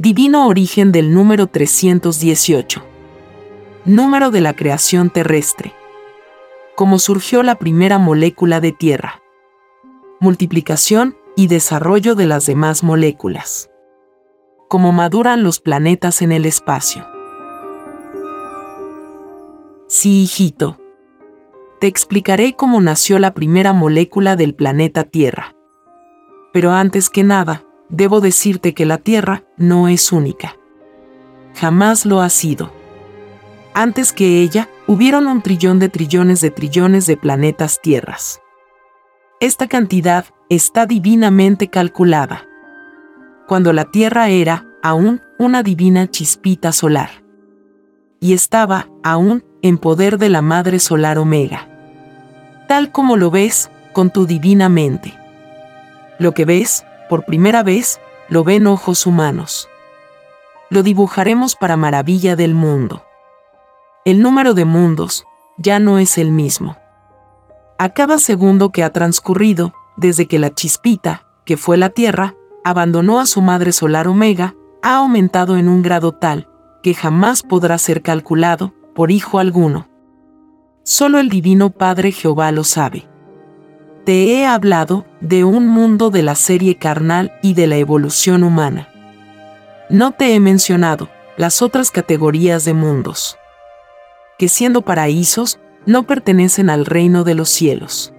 Divino origen del número 318. Número de la creación terrestre. Cómo surgió la primera molécula de tierra. Multiplicación y desarrollo de las demás moléculas. Cómo maduran los planetas en el espacio. Sí, hijito. Te explicaré cómo nació la primera molécula del planeta Tierra. Pero antes que nada, debo decirte que la Tierra no es única. Jamás lo ha sido. Antes que ella, hubieron un trillón de trillones de trillones de planetas tierras. Esta cantidad está divinamente calculada. Cuando la Tierra era, aún, una divina chispita solar. Y estaba, aún, en poder de la Madre Solar Omega. Tal como lo ves, con tu divina mente. Lo que ves, por primera vez, lo ven ojos humanos. Lo dibujaremos para maravilla del mundo. El número de mundos ya no es el mismo. A cada segundo que ha transcurrido, desde que la chispita, que fue la Tierra, abandonó a su madre solar Omega, ha aumentado en un grado tal que jamás podrá ser calculado por hijo alguno. Solo el Divino Padre Jehová lo sabe. Te he hablado de un mundo de la serie carnal y de la evolución humana. No te he mencionado las otras categorías de mundos, que siendo paraísos, no pertenecen al reino de los cielos.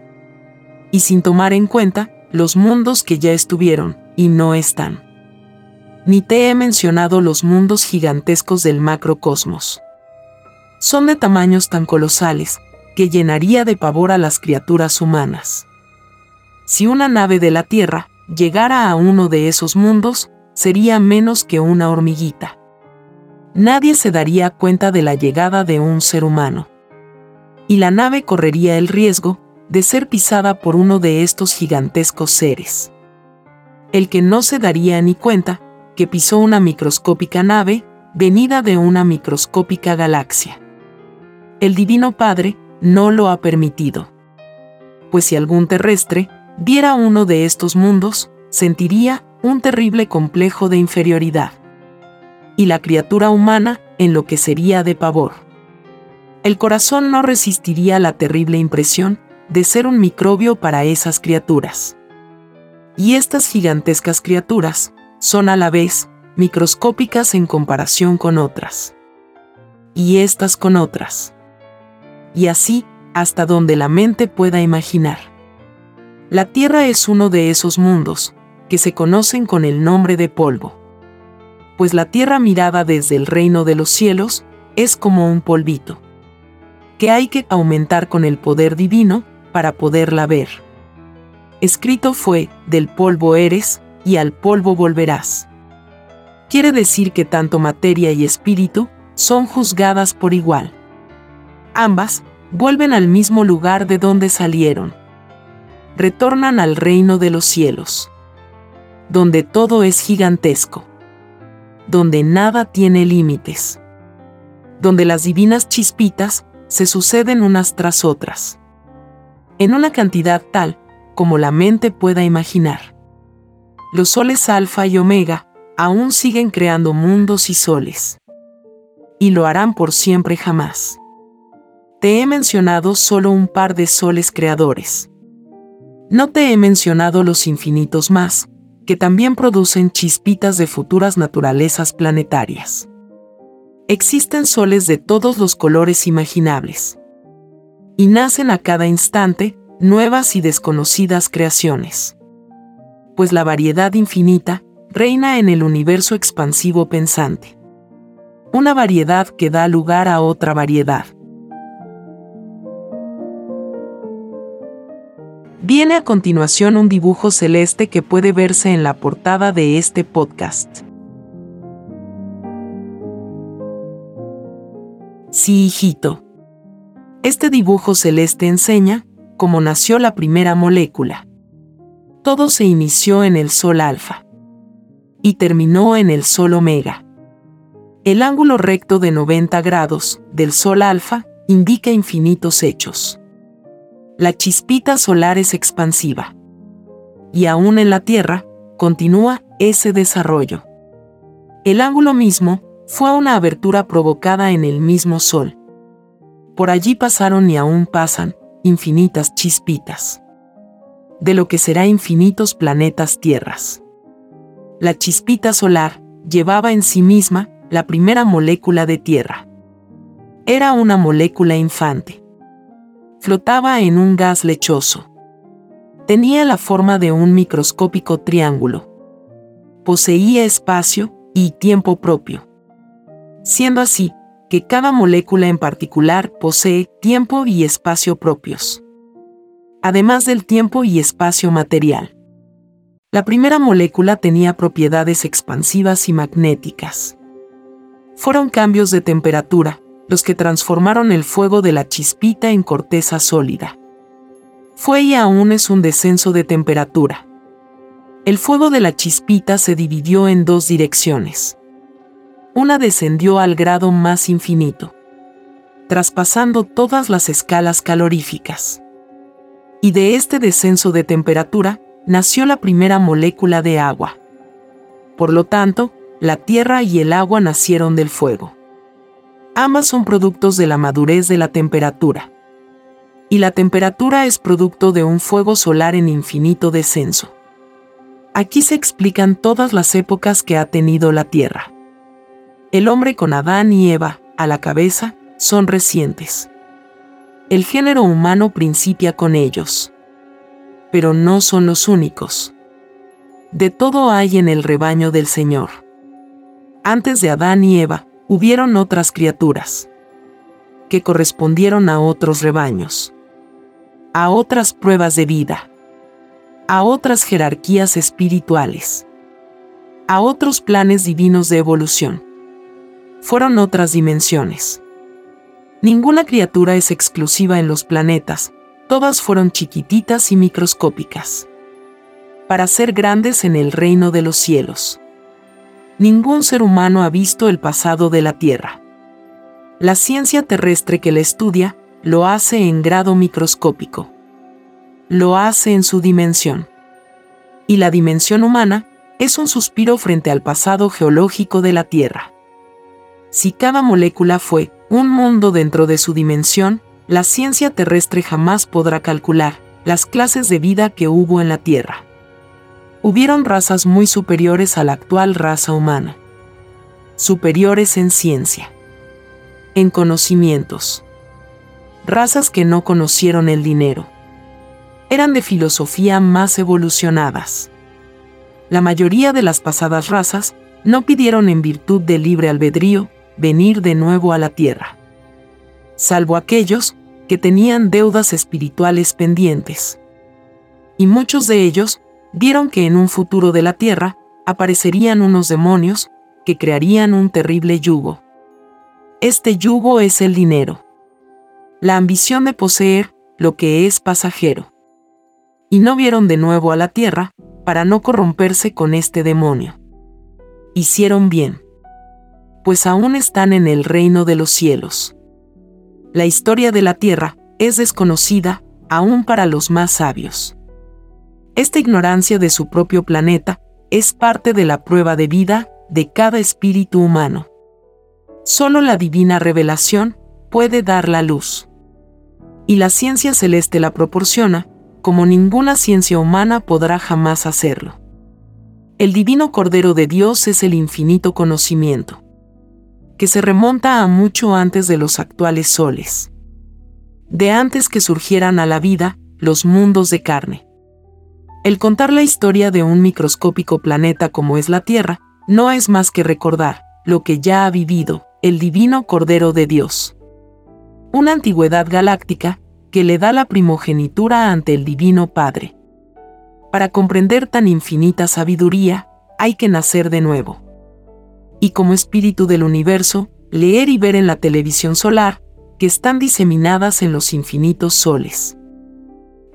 Y sin tomar en cuenta los mundos que ya estuvieron y no están. Ni te he mencionado los mundos gigantescos del macrocosmos. Son de tamaños tan colosales que llenaría de pavor a las criaturas humanas. Si una nave de la Tierra llegara a uno de esos mundos, sería menos que una hormiguita. Nadie se daría cuenta de la llegada de un ser humano. Y la nave correría el riesgo de ser pisada por uno de estos gigantescos seres. El que no se daría ni cuenta que pisó una microscópica nave venida de una microscópica galaxia. El Divino Padre no lo ha permitido. Pues si algún terrestre viera uno de estos mundos, sentiría un terrible complejo de inferioridad. Y la criatura humana enloquecería de pavor. El corazón no resistiría la terrible impresión de ser un microbio para esas criaturas. Y estas gigantescas criaturas son a la vez microscópicas en comparación con otras. Y estas con otras. Y así, hasta donde la mente pueda imaginar. La Tierra es uno de esos mundos, que se conocen con el nombre de polvo. Pues la Tierra mirada desde el reino de los cielos, es como un polvito. Que hay que aumentar con el poder divino, para poderla ver. Escrito fue, del polvo eres, y al polvo volverás. Quiere decir que tanto materia y espíritu, son juzgadas por igual. Ambas, vuelven al mismo lugar de donde salieron retornan al reino de los cielos, donde todo es gigantesco, donde nada tiene límites, donde las divinas chispitas se suceden unas tras otras, en una cantidad tal como la mente pueda imaginar. Los soles alfa y omega aún siguen creando mundos y soles, y lo harán por siempre jamás. Te he mencionado solo un par de soles creadores no te he mencionado los infinitos más, que también producen chispitas de futuras naturalezas planetarias. Existen soles de todos los colores imaginables. Y nacen a cada instante nuevas y desconocidas creaciones. Pues la variedad infinita reina en el universo expansivo pensante. Una variedad que da lugar a otra variedad. Viene a continuación un dibujo celeste que puede verse en la portada de este podcast. Sí, hijito. Este dibujo celeste enseña cómo nació la primera molécula. Todo se inició en el Sol alfa y terminó en el Sol omega. El ángulo recto de 90 grados del Sol alfa indica infinitos hechos. La chispita solar es expansiva. Y aún en la Tierra, continúa ese desarrollo. El ángulo mismo fue una abertura provocada en el mismo Sol. Por allí pasaron y aún pasan infinitas chispitas. De lo que será infinitos planetas tierras. La chispita solar llevaba en sí misma la primera molécula de tierra. Era una molécula infante flotaba en un gas lechoso. Tenía la forma de un microscópico triángulo. Poseía espacio y tiempo propio. Siendo así, que cada molécula en particular posee tiempo y espacio propios. Además del tiempo y espacio material. La primera molécula tenía propiedades expansivas y magnéticas. Fueron cambios de temperatura, los que transformaron el fuego de la chispita en corteza sólida. Fue y aún es un descenso de temperatura. El fuego de la chispita se dividió en dos direcciones. Una descendió al grado más infinito, traspasando todas las escalas caloríficas. Y de este descenso de temperatura nació la primera molécula de agua. Por lo tanto, la tierra y el agua nacieron del fuego. Ambas son productos de la madurez de la temperatura. Y la temperatura es producto de un fuego solar en infinito descenso. Aquí se explican todas las épocas que ha tenido la Tierra. El hombre con Adán y Eva, a la cabeza, son recientes. El género humano principia con ellos. Pero no son los únicos. De todo hay en el rebaño del Señor. Antes de Adán y Eva, hubieron otras criaturas que correspondieron a otros rebaños, a otras pruebas de vida, a otras jerarquías espirituales, a otros planes divinos de evolución. Fueron otras dimensiones. Ninguna criatura es exclusiva en los planetas, todas fueron chiquititas y microscópicas. Para ser grandes en el reino de los cielos ningún ser humano ha visto el pasado de la Tierra. La ciencia terrestre que la estudia lo hace en grado microscópico. Lo hace en su dimensión. Y la dimensión humana es un suspiro frente al pasado geológico de la Tierra. Si cada molécula fue un mundo dentro de su dimensión, la ciencia terrestre jamás podrá calcular las clases de vida que hubo en la Tierra hubieron razas muy superiores a la actual raza humana. Superiores en ciencia. En conocimientos. Razas que no conocieron el dinero. Eran de filosofía más evolucionadas. La mayoría de las pasadas razas no pidieron en virtud del libre albedrío venir de nuevo a la tierra. Salvo aquellos que tenían deudas espirituales pendientes. Y muchos de ellos vieron que en un futuro de la tierra aparecerían unos demonios que crearían un terrible yugo. Este yugo es el dinero. La ambición de poseer lo que es pasajero. Y no vieron de nuevo a la tierra para no corromperse con este demonio. Hicieron bien. Pues aún están en el reino de los cielos. La historia de la tierra es desconocida aún para los más sabios. Esta ignorancia de su propio planeta es parte de la prueba de vida de cada espíritu humano. Solo la divina revelación puede dar la luz. Y la ciencia celeste la proporciona, como ninguna ciencia humana podrá jamás hacerlo. El divino Cordero de Dios es el infinito conocimiento, que se remonta a mucho antes de los actuales soles. De antes que surgieran a la vida los mundos de carne. El contar la historia de un microscópico planeta como es la Tierra, no es más que recordar lo que ya ha vivido el divino Cordero de Dios. Una antigüedad galáctica que le da la primogenitura ante el Divino Padre. Para comprender tan infinita sabiduría, hay que nacer de nuevo. Y como espíritu del universo, leer y ver en la televisión solar, que están diseminadas en los infinitos soles.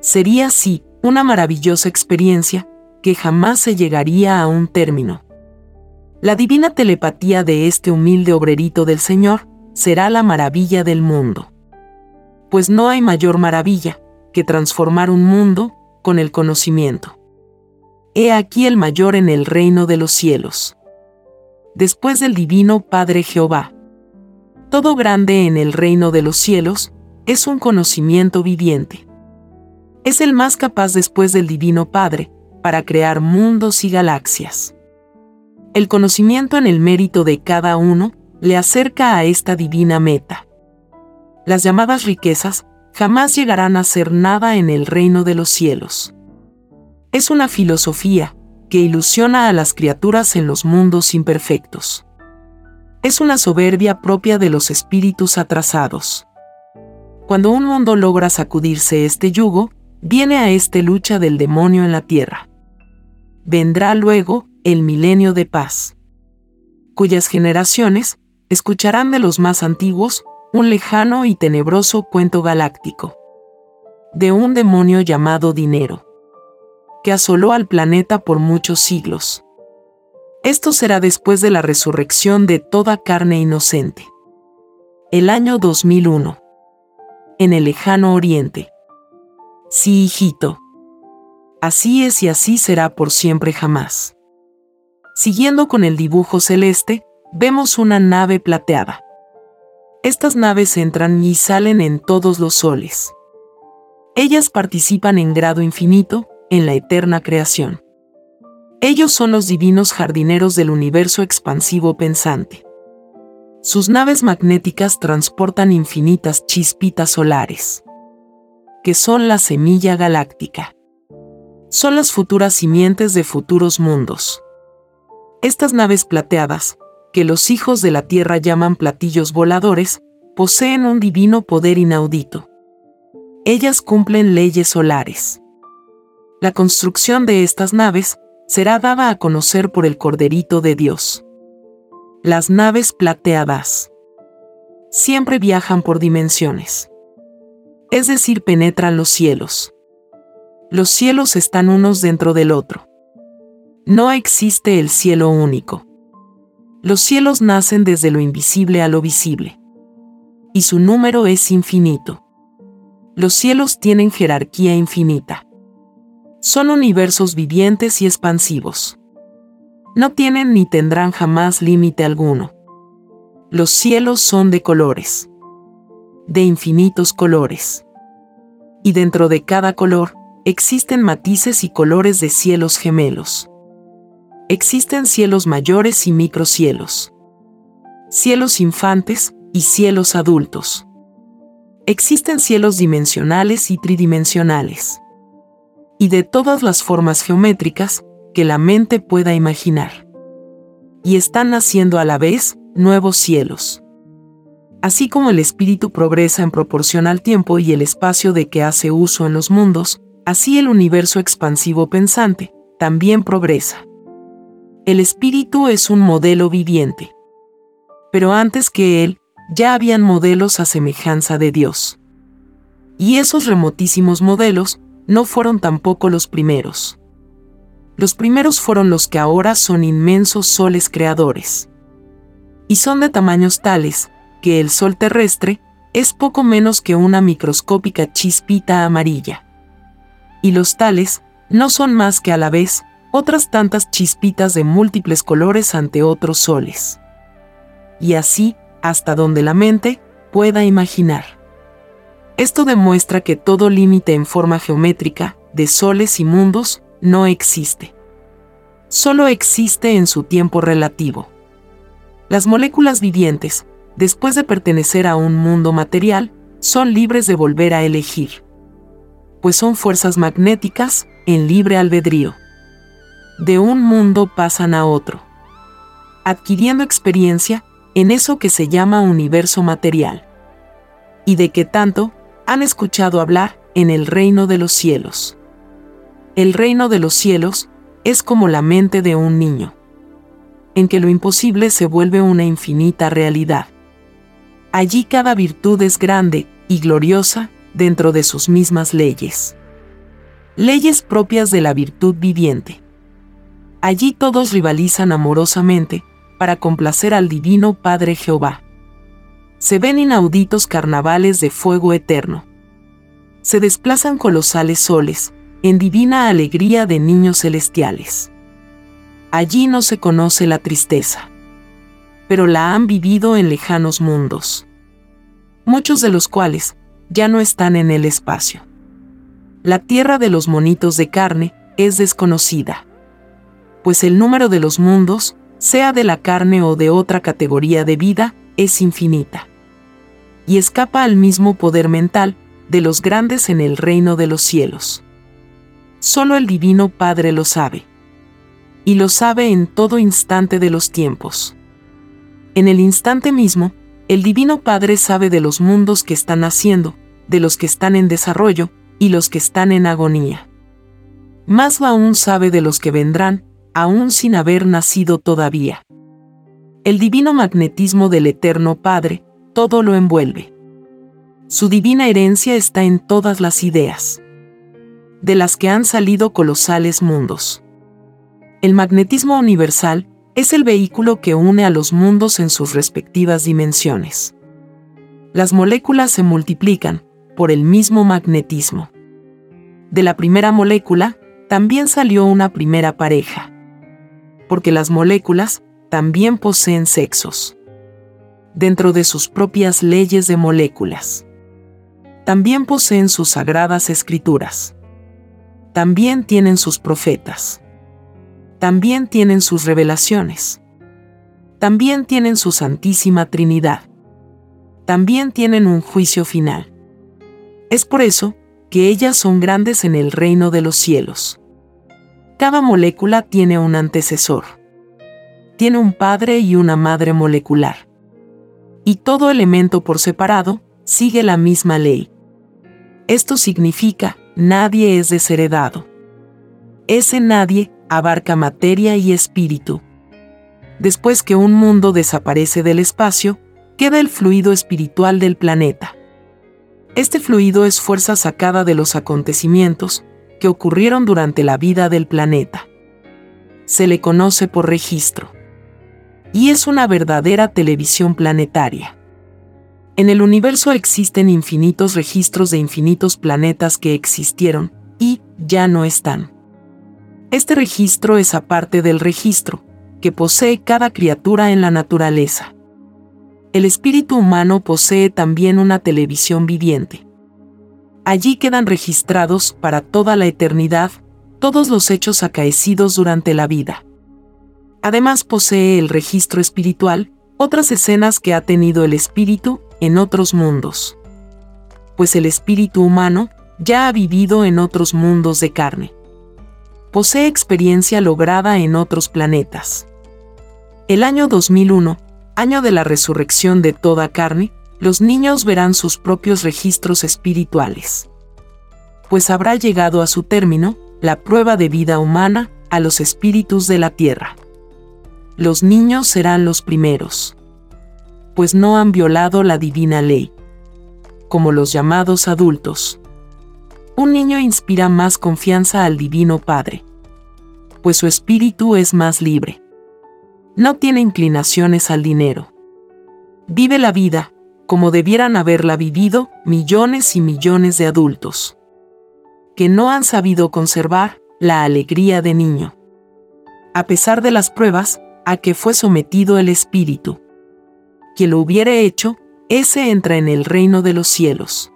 Sería así una maravillosa experiencia que jamás se llegaría a un término. La divina telepatía de este humilde obrerito del Señor será la maravilla del mundo. Pues no hay mayor maravilla que transformar un mundo con el conocimiento. He aquí el mayor en el reino de los cielos. Después del divino Padre Jehová. Todo grande en el reino de los cielos es un conocimiento viviente es el más capaz después del Divino Padre para crear mundos y galaxias. El conocimiento en el mérito de cada uno le acerca a esta divina meta. Las llamadas riquezas jamás llegarán a ser nada en el reino de los cielos. Es una filosofía que ilusiona a las criaturas en los mundos imperfectos. Es una soberbia propia de los espíritus atrasados. Cuando un mundo logra sacudirse este yugo, viene a este lucha del demonio en la tierra. Vendrá luego el milenio de paz, cuyas generaciones escucharán de los más antiguos un lejano y tenebroso cuento galáctico, de un demonio llamado dinero, que asoló al planeta por muchos siglos. Esto será después de la resurrección de toda carne inocente. El año 2001. En el lejano oriente. Sí, hijito. Así es y así será por siempre jamás. Siguiendo con el dibujo celeste, vemos una nave plateada. Estas naves entran y salen en todos los soles. Ellas participan en grado infinito en la eterna creación. Ellos son los divinos jardineros del universo expansivo pensante. Sus naves magnéticas transportan infinitas chispitas solares que son la semilla galáctica. Son las futuras simientes de futuros mundos. Estas naves plateadas, que los hijos de la Tierra llaman platillos voladores, poseen un divino poder inaudito. Ellas cumplen leyes solares. La construcción de estas naves será dada a conocer por el Corderito de Dios. Las naves plateadas siempre viajan por dimensiones es decir, penetran los cielos. Los cielos están unos dentro del otro. No existe el cielo único. Los cielos nacen desde lo invisible a lo visible. Y su número es infinito. Los cielos tienen jerarquía infinita. Son universos vivientes y expansivos. No tienen ni tendrán jamás límite alguno. Los cielos son de colores de infinitos colores. Y dentro de cada color, existen matices y colores de cielos gemelos. Existen cielos mayores y microcielos. Cielos infantes y cielos adultos. Existen cielos dimensionales y tridimensionales. Y de todas las formas geométricas que la mente pueda imaginar. Y están naciendo a la vez nuevos cielos. Así como el espíritu progresa en proporción al tiempo y el espacio de que hace uso en los mundos, así el universo expansivo pensante también progresa. El espíritu es un modelo viviente. Pero antes que él, ya habían modelos a semejanza de Dios. Y esos remotísimos modelos no fueron tampoco los primeros. Los primeros fueron los que ahora son inmensos soles creadores. Y son de tamaños tales que el Sol terrestre es poco menos que una microscópica chispita amarilla. Y los tales no son más que a la vez otras tantas chispitas de múltiples colores ante otros soles. Y así, hasta donde la mente pueda imaginar. Esto demuestra que todo límite en forma geométrica, de soles y mundos, no existe. Solo existe en su tiempo relativo Las moléculas vivientes, después de pertenecer a un mundo material, son libres de volver a elegir. Pues son fuerzas magnéticas en libre albedrío. De un mundo pasan a otro, adquiriendo experiencia en eso que se llama universo material. Y de que tanto han escuchado hablar en el reino de los cielos. El reino de los cielos es como la mente de un niño, en que lo imposible se vuelve una infinita realidad. Allí cada virtud es grande y gloriosa dentro de sus mismas leyes. Leyes propias de la virtud viviente. Allí todos rivalizan amorosamente para complacer al Divino Padre Jehová. Se ven inauditos carnavales de fuego eterno. Se desplazan colosales soles, en divina alegría de niños celestiales. Allí no se conoce la tristeza, pero la han vivido en lejanos mundos, muchos de los cuales ya no están en el espacio. La tierra de los monitos de carne es desconocida, pues el número de los mundos sea de la carne o de otra categoría de vida, es infinita. Y escapa al mismo poder mental de los grandes en el reino de los cielos. Solo el Divino Padre lo sabe. Y lo sabe en todo instante de los tiempos. En el instante mismo, el Divino Padre sabe de los mundos que están haciendo, de los que están en desarrollo y los que están en agonía. Más aún sabe de los que vendrán, aún sin haber nacido todavía. El divino magnetismo del Eterno Padre todo lo envuelve. Su divina herencia está en todas las ideas, de las que han salido colosales mundos. El magnetismo universal es el vehículo que une a los mundos en sus respectivas dimensiones. Las moléculas se multiplican por el mismo magnetismo. De la primera molécula también salió una primera pareja porque las moléculas también poseen sexos. Dentro de sus propias leyes de moléculas. También poseen sus sagradas escrituras. También tienen sus profetas. También tienen sus revelaciones. También tienen su Santísima Trinidad. También tienen un juicio final. Es por eso que ellas son grandes en el reino de los cielos. Cada molécula tiene un antecesor. Tiene un padre y una madre molecular. Y todo elemento por separado sigue la misma ley. Esto significa, nadie es desheredado. Ese nadie abarca materia y espíritu. Después que un mundo desaparece del espacio, queda el fluido espiritual del planeta. Este fluido es fuerza sacada de los acontecimientos, que ocurrieron durante la vida del planeta. Se le conoce por registro. Y es una verdadera televisión planetaria. En el universo existen infinitos registros de infinitos planetas que existieron y ya no están. Este registro es aparte del registro que posee cada criatura en la naturaleza. El espíritu humano posee también una televisión viviente Allí quedan registrados para toda la eternidad todos los hechos acaecidos durante la vida. Además posee el registro espiritual otras escenas que ha tenido el espíritu en otros mundos. Pues el espíritu humano ya ha vivido en otros mundos de carne. Posee experiencia lograda en otros planetas. El año 2001, año de la resurrección de toda carne, los niños verán sus propios registros espirituales. Pues habrá llegado a su término la prueba de vida humana a los espíritus de la tierra. Los niños serán los primeros, pues no han violado la divina ley, como los llamados adultos. Un niño inspira más confianza al Divino Padre, pues su espíritu es más libre. No tiene inclinaciones al dinero. Vive la vida, como debieran haberla vivido millones y millones de adultos, que no han sabido conservar la alegría de niño. A pesar de las pruebas a que fue sometido el espíritu. Quien lo hubiere hecho, ese entra en el reino de los cielos.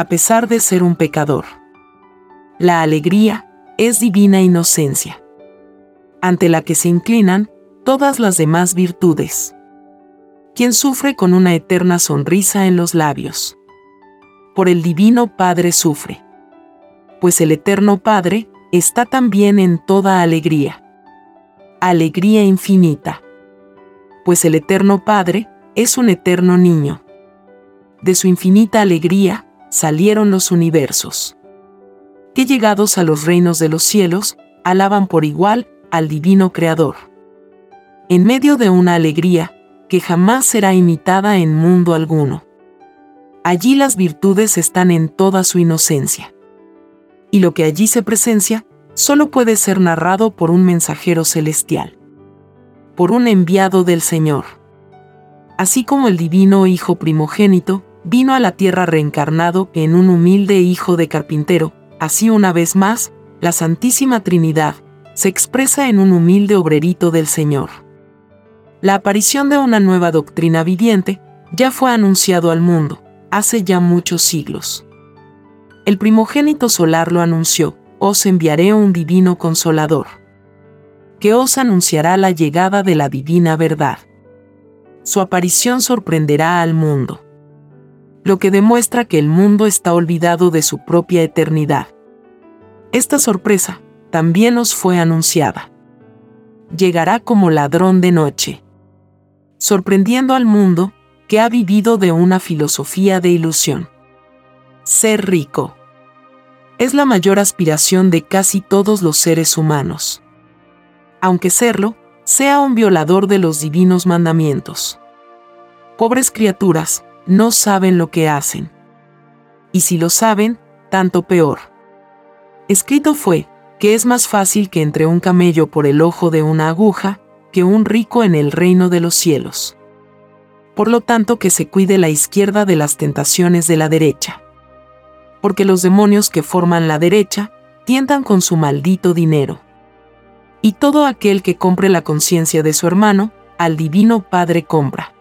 A pesar de ser un pecador. La alegría es divina inocencia, ante la que se inclinan todas las demás virtudes. Quien sufre con una eterna sonrisa en los labios. Por el Divino Padre sufre. Pues el Eterno Padre está también en toda alegría. Alegría infinita. Pues el Eterno Padre es un eterno niño. De su infinita alegría salieron los universos. Que llegados a los reinos de los cielos, alaban por igual al Divino Creador. En medio de una alegría que jamás será imitada en mundo alguno. Allí las virtudes están en toda su inocencia. Y lo que allí se presencia, solo puede ser narrado por un mensajero celestial. Por un enviado del Señor. Así como el divino Hijo primogénito, vino a la tierra reencarnado en un humilde hijo de carpintero, así una vez más, la Santísima Trinidad, se expresa en un humilde obrerito del Señor. La aparición de una nueva doctrina viviente ya fue anunciado al mundo, hace ya muchos siglos. El primogénito solar lo anunció, os enviaré un divino consolador, que os anunciará la llegada de la divina verdad. Su aparición sorprenderá al mundo, lo que demuestra que el mundo está olvidado de su propia eternidad. Esta sorpresa también os fue anunciada. Llegará como ladrón de noche, sorprendiendo al mundo que ha vivido de una filosofía de ilusión. Ser rico es la mayor aspiración de casi todos los seres humanos. Aunque serlo sea un violador de los divinos mandamientos. Pobres criaturas, no saben lo que hacen. Y si lo saben, tanto peor. Escrito fue, que es más fácil que entre un camello por el ojo de una aguja, que un rico en el reino de los cielos por lo tanto que se cuide la izquierda de las tentaciones de la derecha. Porque los demonios que forman la derecha tientan con su maldito dinero. Y todo aquel que compre la conciencia de su hermano, al divino Padre compra.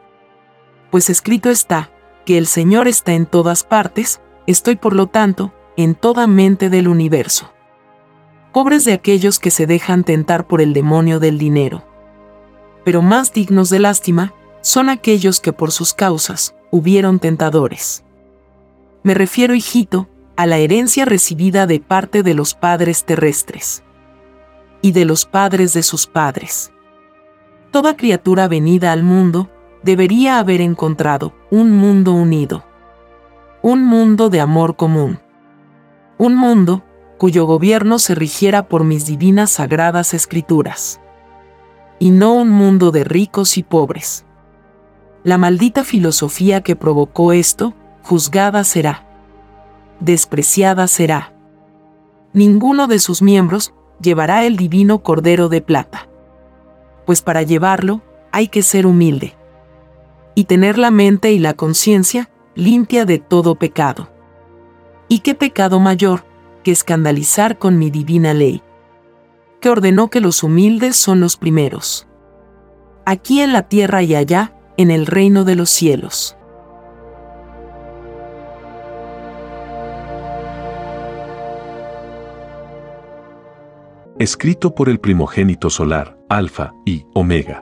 Pues escrito está, que el Señor está en todas partes, estoy por lo tanto, en toda mente del universo. Pobres de aquellos que se dejan tentar por el demonio del dinero. Pero más dignos de lástima, son aquellos que por sus causas hubieron tentadores. Me refiero, hijito, a la herencia recibida de parte de los padres terrestres y de los padres de sus padres. Toda criatura venida al mundo debería haber encontrado un mundo unido, un mundo de amor común, un mundo cuyo gobierno se rigiera por mis divinas sagradas escrituras, y no un mundo de ricos y pobres la maldita filosofía que provocó esto, juzgada será. Despreciada será. Ninguno de sus miembros llevará el divino Cordero de Plata. Pues para llevarlo, hay que ser humilde. Y tener la mente y la conciencia limpia de todo pecado. ¿Y qué pecado mayor que escandalizar con mi divina ley? Que ordenó que los humildes son los primeros. Aquí en la tierra y allá, en el reino de los cielos. Escrito por el primogénito solar, Alfa y Omega.